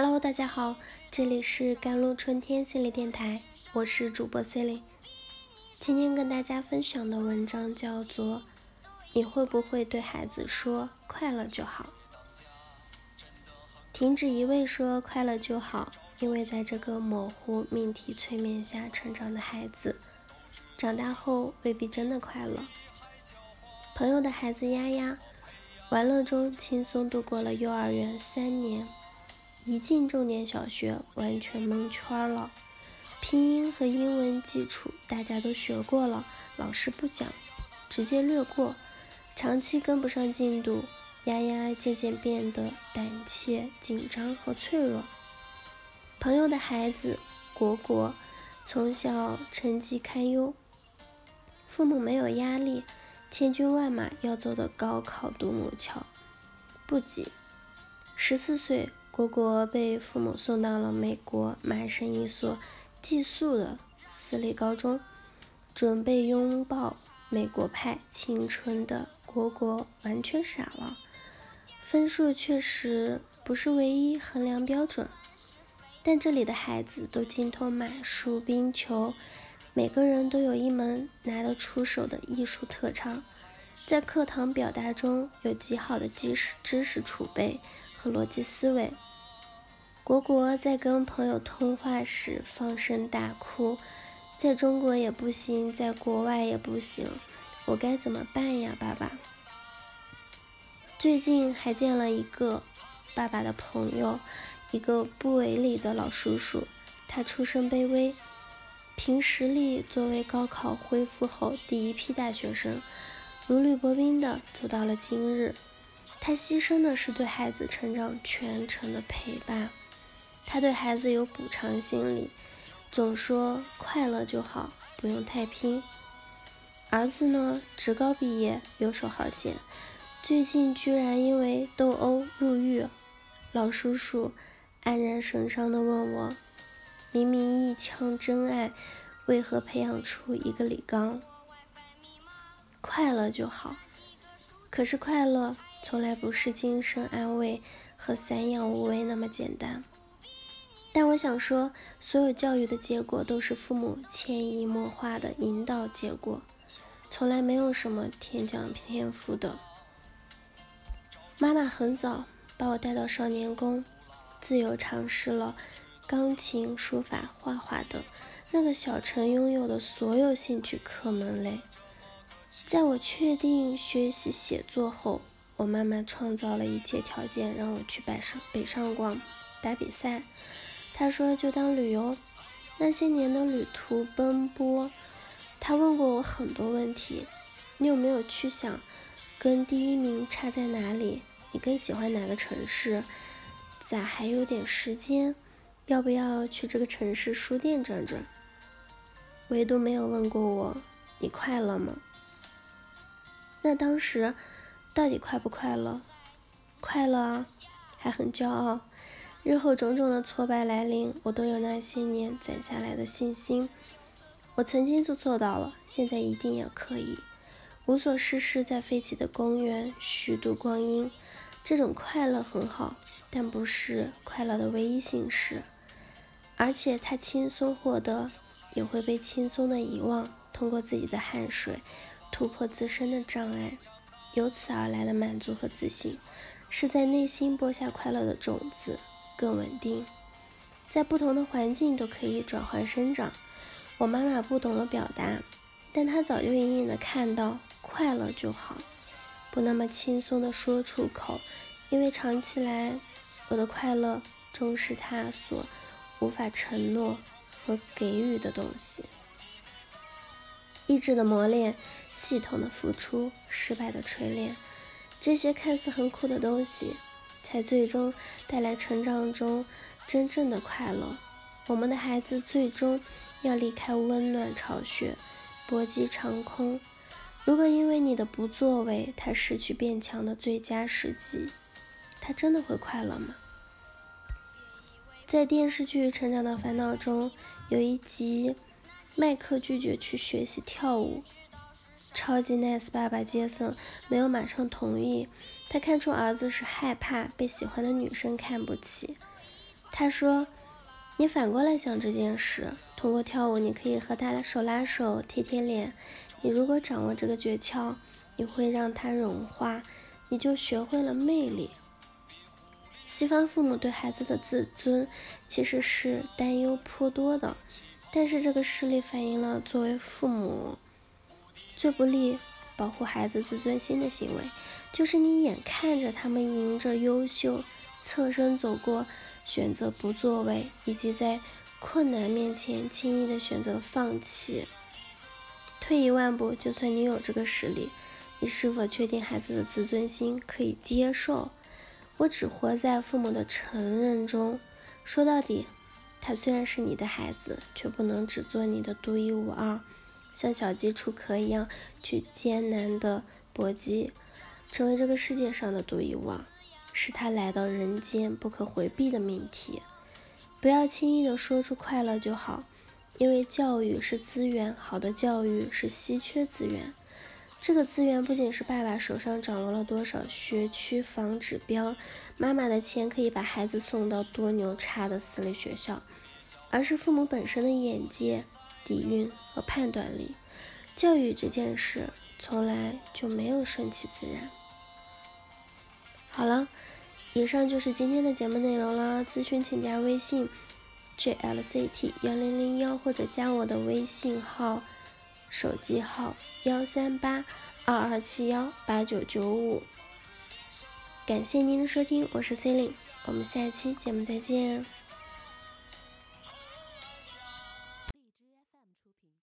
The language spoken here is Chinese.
Hello，大家好，这里是甘露春天心理电台，我是主播 c e l i n e 今天跟大家分享的文章叫做《你会不会对孩子说快乐就好》？停止一味说快乐就好，因为在这个模糊命题催眠下成长的孩子，长大后未必真的快乐。朋友的孩子丫丫，玩乐中轻松度过了幼儿园三年。一进重点小学，完全蒙圈了。拼音和英文基础大家都学过了，老师不讲，直接略过。长期跟不上进度，丫丫渐渐变得胆怯、紧张和脆弱。朋友的孩子果果，从小成绩堪忧，父母没有压力，千军万马要走的高考独木桥，不急。十四岁。果果被父母送到了美国麻省一所寄宿的私立高中，准备拥抱美国派青春的果果完全傻了。分数确实不是唯一衡量标准，但这里的孩子都精通马术、冰球，每个人都有一门拿得出手的艺术特长，在课堂表达中有极好的知识知识储备和逻辑思维。果果在跟朋友通话时放声大哭，在中国也不行，在国外也不行，我该怎么办呀，爸爸？最近还见了一个爸爸的朋友，一个部委里的老叔叔，他出身卑微，凭实力作为高考恢复后第一批大学生，如履薄冰的走到了今日。他牺牲的是对孩子成长全程的陪伴。他对孩子有补偿心理，总说快乐就好，不用太拼。儿子呢，职高毕业，游手好闲，最近居然因为斗殴入狱。老叔叔黯然神伤地问我：明明一腔真爱，为何培养出一个李刚？快乐就好，可是快乐从来不是精神安慰和散养无为那么简单。我想说，所有教育的结果都是父母潜移默化的引导结果，从来没有什么天降天赋的。妈妈很早把我带到少年宫，自由尝试了钢琴、书法、画画等那个小城拥有的所有兴趣课门类。在我确定学习写作后，我妈妈创造了一切条件，让我去北上北上广打比赛。他说：“就当旅游，那些年的旅途奔波。”他问过我很多问题：“你有没有去想，跟第一名差在哪里？你更喜欢哪个城市？咋还有点时间？要不要去这个城市书店转转？”唯独没有问过我：“你快乐吗？”那当时到底快不快乐？快乐啊，还很骄傲。日后种种的挫败来临，我都有那些年攒下来的信心。我曾经就做到了，现在一定也可以。无所事事，在废弃的公园虚度光阴，这种快乐很好，但不是快乐的唯一形式。而且，它轻松获得，也会被轻松的遗忘。通过自己的汗水，突破自身的障碍，由此而来的满足和自信，是在内心播下快乐的种子。更稳定，在不同的环境都可以转换生长。我妈妈不懂得表达，但她早就隐隐的看到，快乐就好，不那么轻松的说出口，因为长期来，我的快乐终是她所无法承诺和给予的东西。意志的磨练，系统的付出，失败的锤炼，这些看似很苦的东西。才最终带来成长中真正的快乐。我们的孩子最终要离开温暖巢穴，搏击长空。如果因为你的不作为，他失去变强的最佳时机，他真的会快乐吗？在电视剧《成长的烦恼》中，有一集，麦克拒绝去学习跳舞。超级 nice 爸爸杰森没有马上同意，他看出儿子是害怕被喜欢的女生看不起。他说：“你反过来想这件事，通过跳舞，你可以和他手拉手、贴贴脸。你如果掌握这个诀窍，你会让他融化，你就学会了魅力。”西方父母对孩子的自尊其实是担忧颇多的，但是这个事例反映了作为父母最不利保护孩子自尊心的行为，就是你眼看着他们迎着优秀，侧身走过，选择不作为，以及在困难面前轻易的选择放弃。退一万步，就算你有这个实力，你是否确定孩子的自尊心可以接受？我只活在父母的承认中。说到底，他虽然是你的孩子，却不能只做你的独一无二，像小鸡出壳一样去艰难的搏击，成为这个世界上的独一无二，是他来到人间不可回避的命题。不要轻易的说出快乐就好，因为教育是资源，好的教育是稀缺资源。这个资源不仅是爸爸手上掌握了多少学区房指标，妈妈的钱可以把孩子送到多牛叉的私立学校，而是父母本身的眼界、底蕴和判断力。教育这件事从来就没有顺其自然。好了，以上就是今天的节目内容了。咨询请加微信 jlct 幺零零幺或者加我的微信号。手机号幺三八二二七幺八九九五，感谢您的收听，我是 C e l i n e 我们下期节目再见。